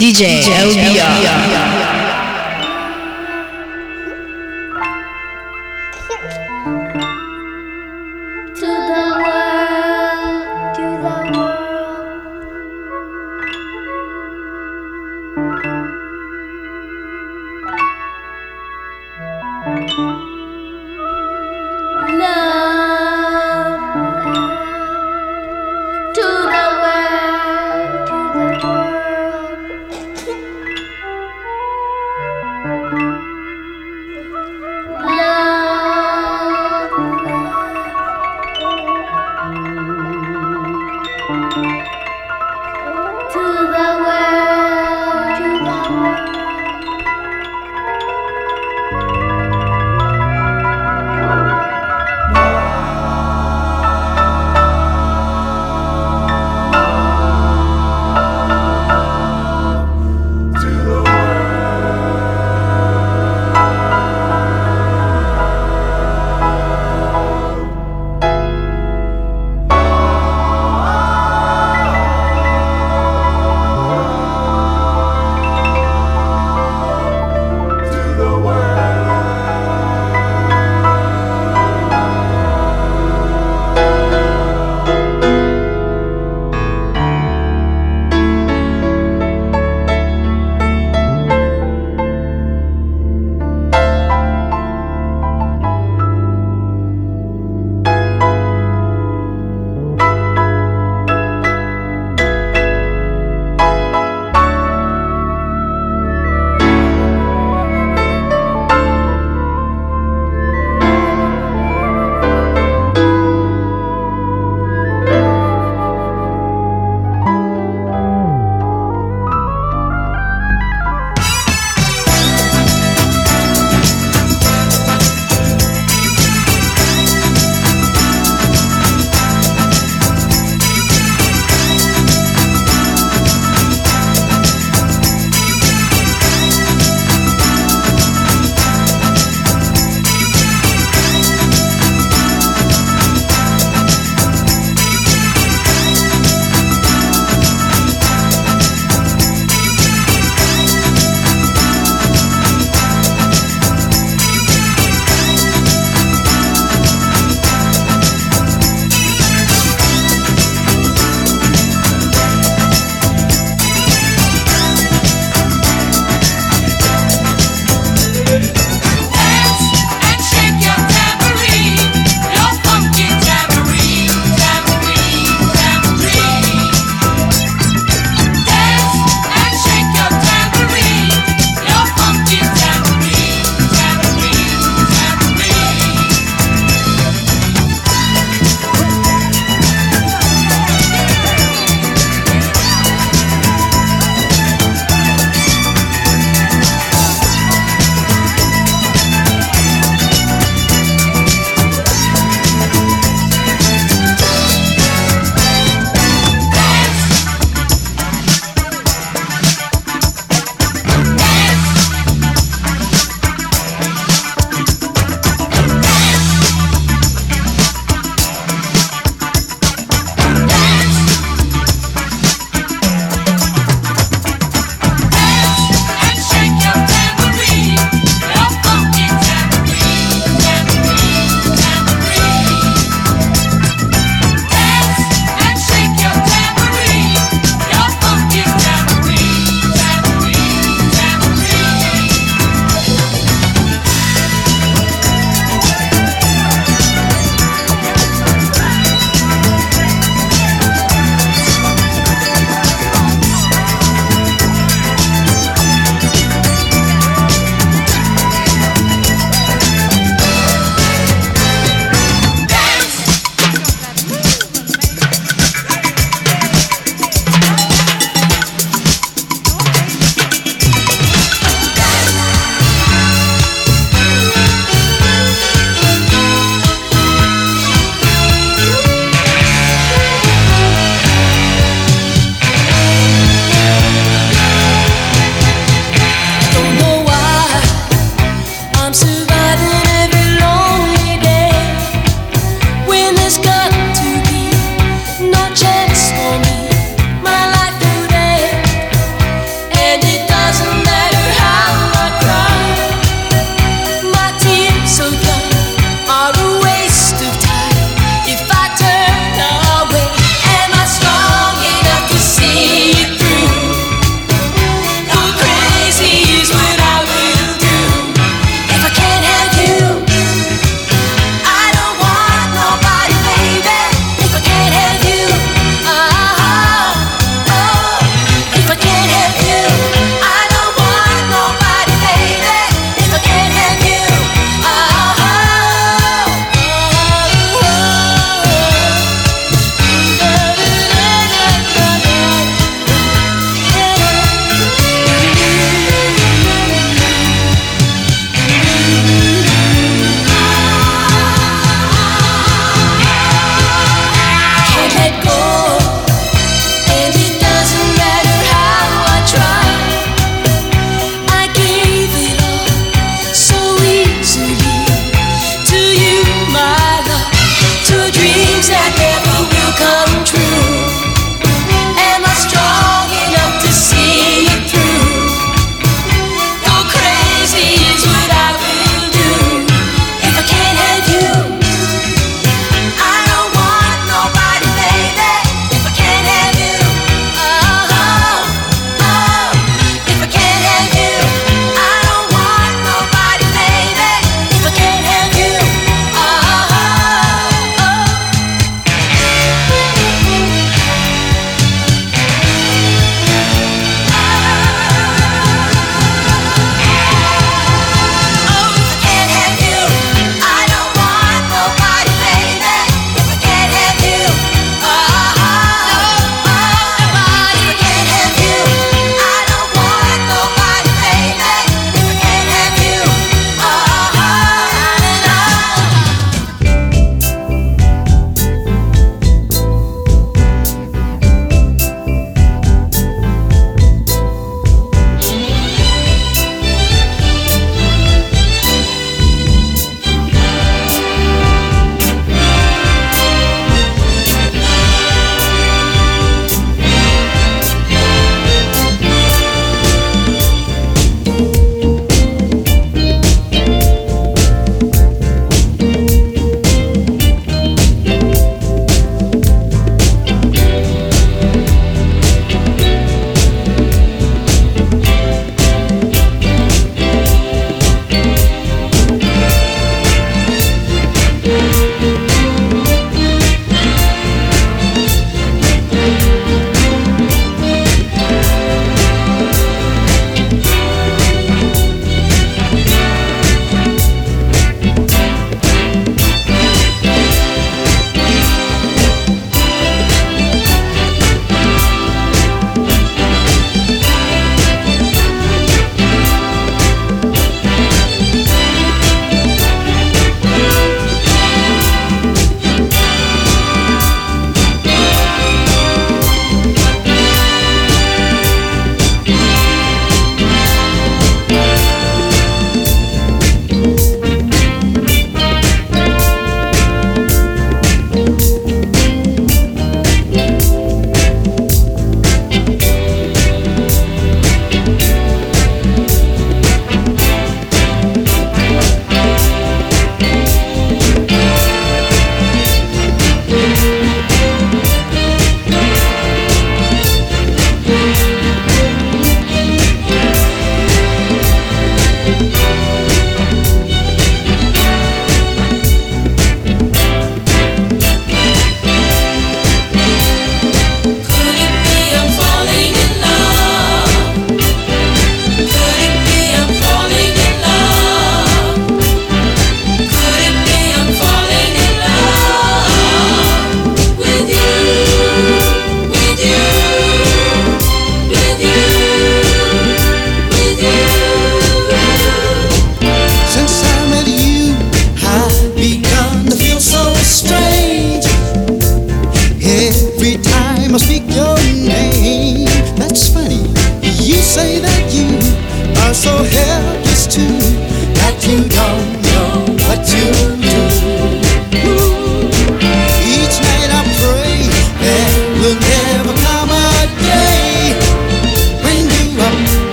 DJ LBR. To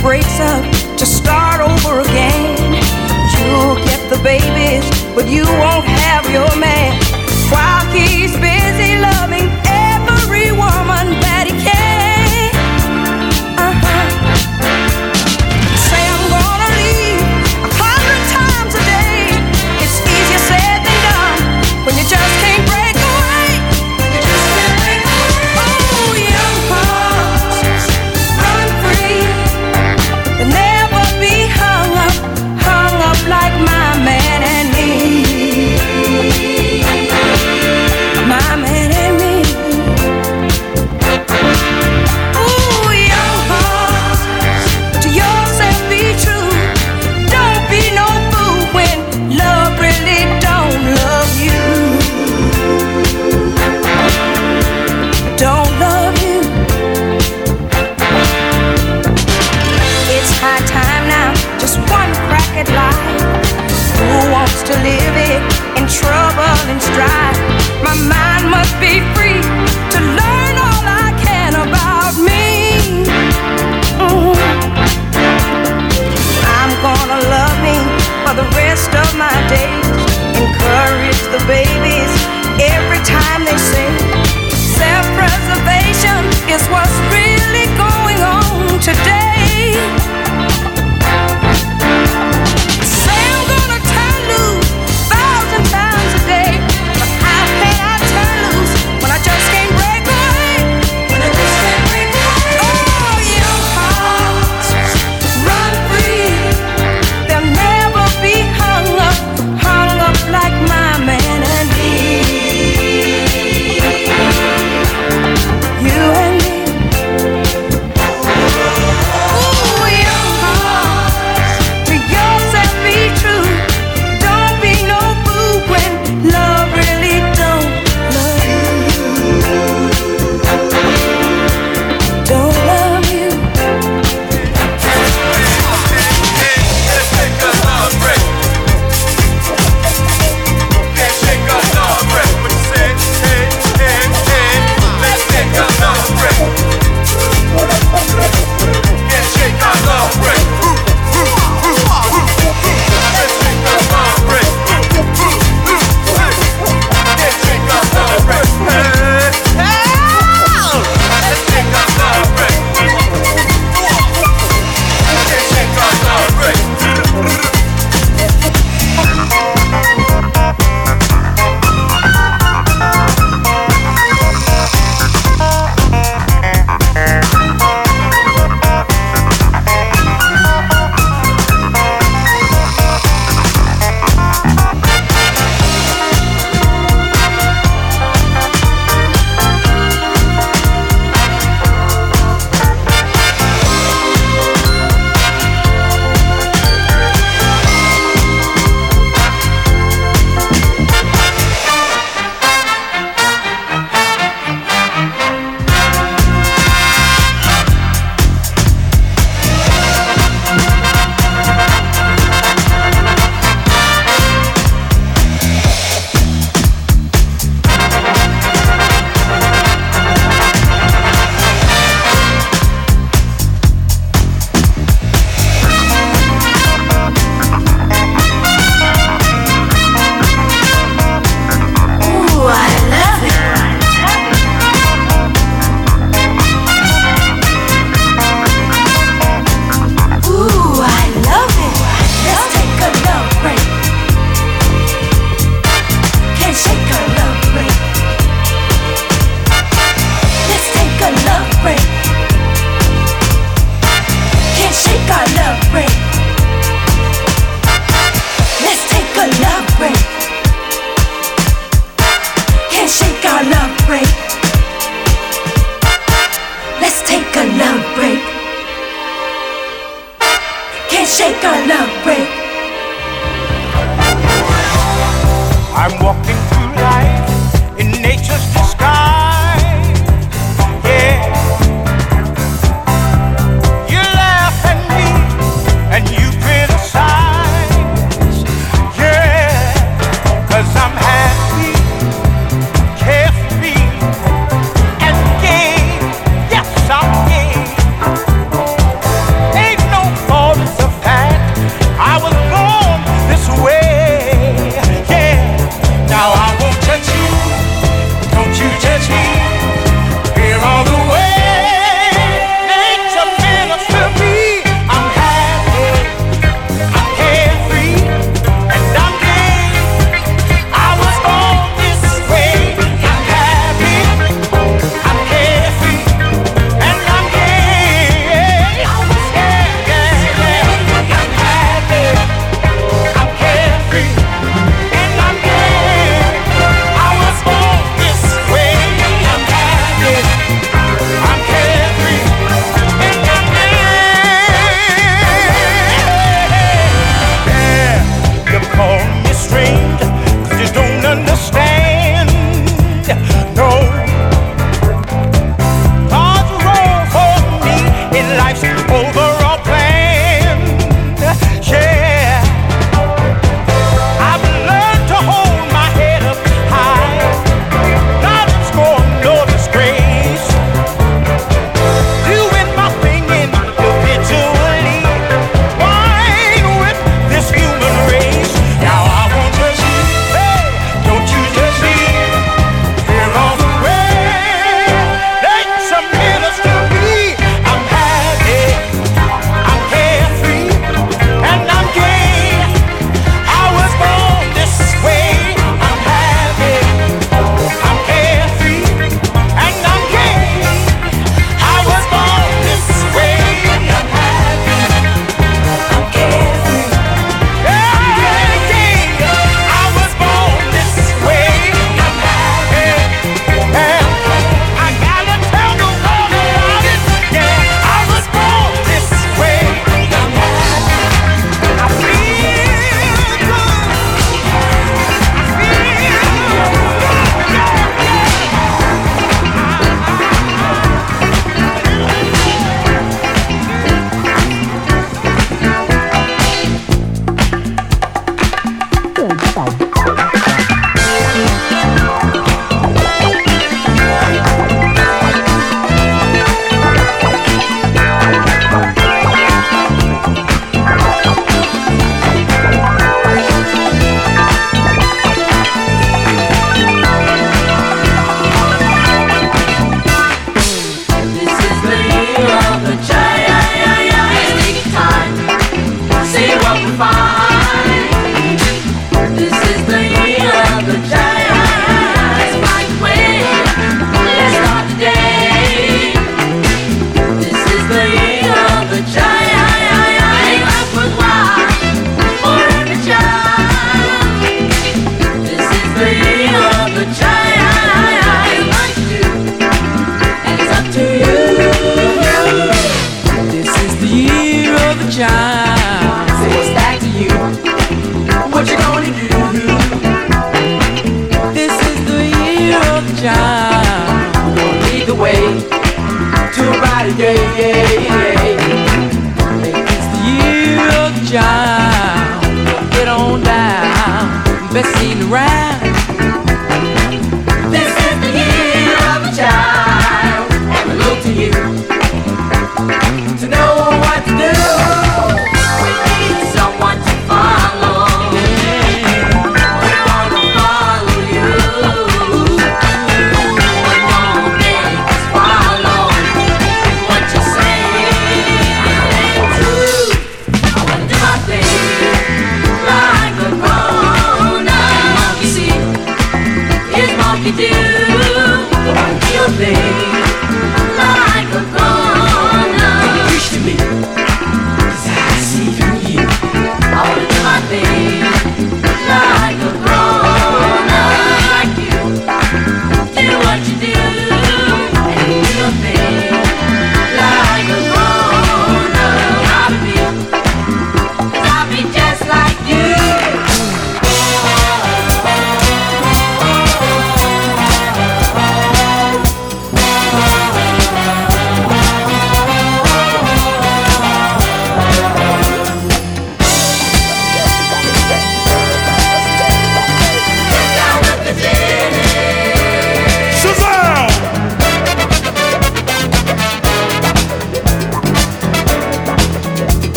breaks up to start over again. You'll get the babies, but you won't have your man.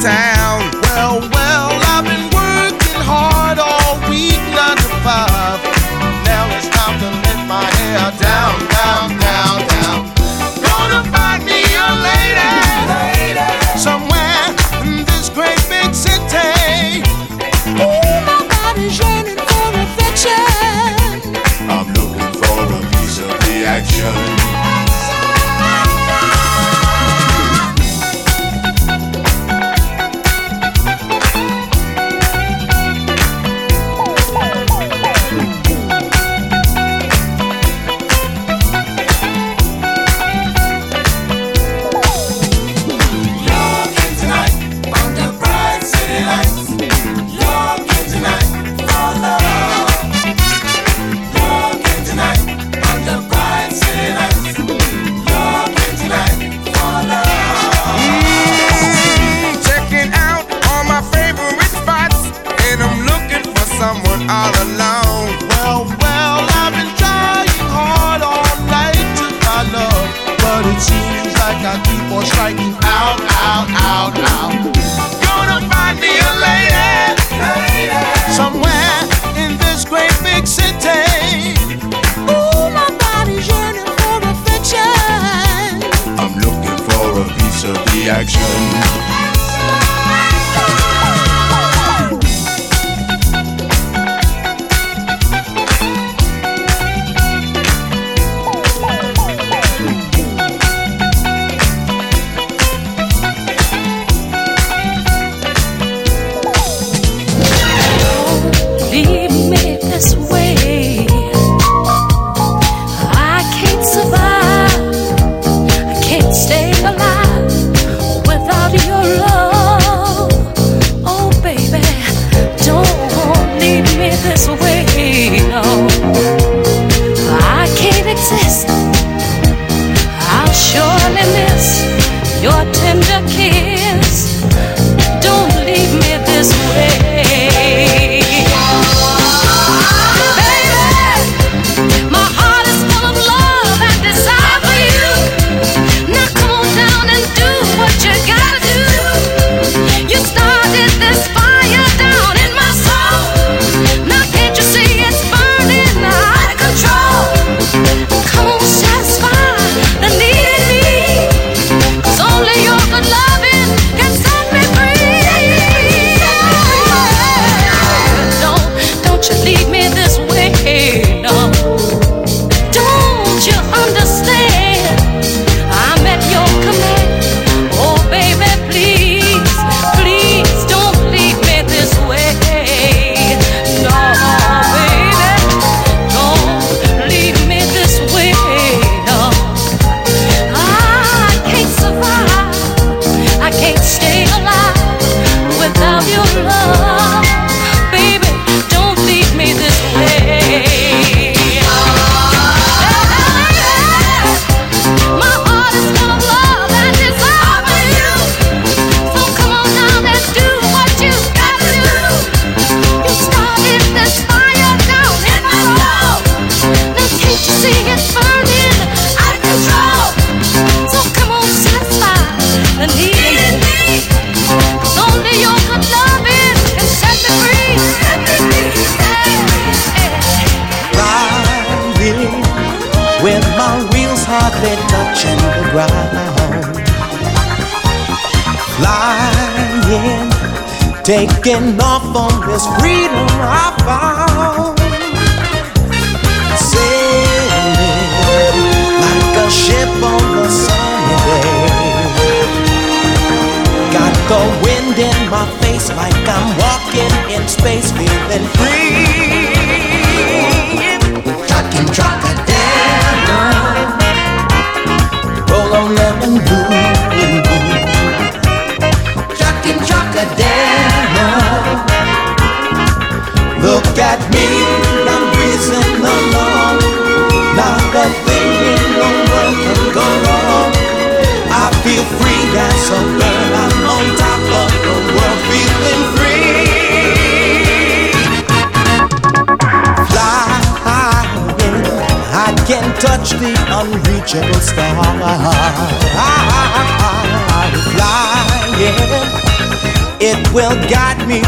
time. magical star. I, I, I, flying, it will guide me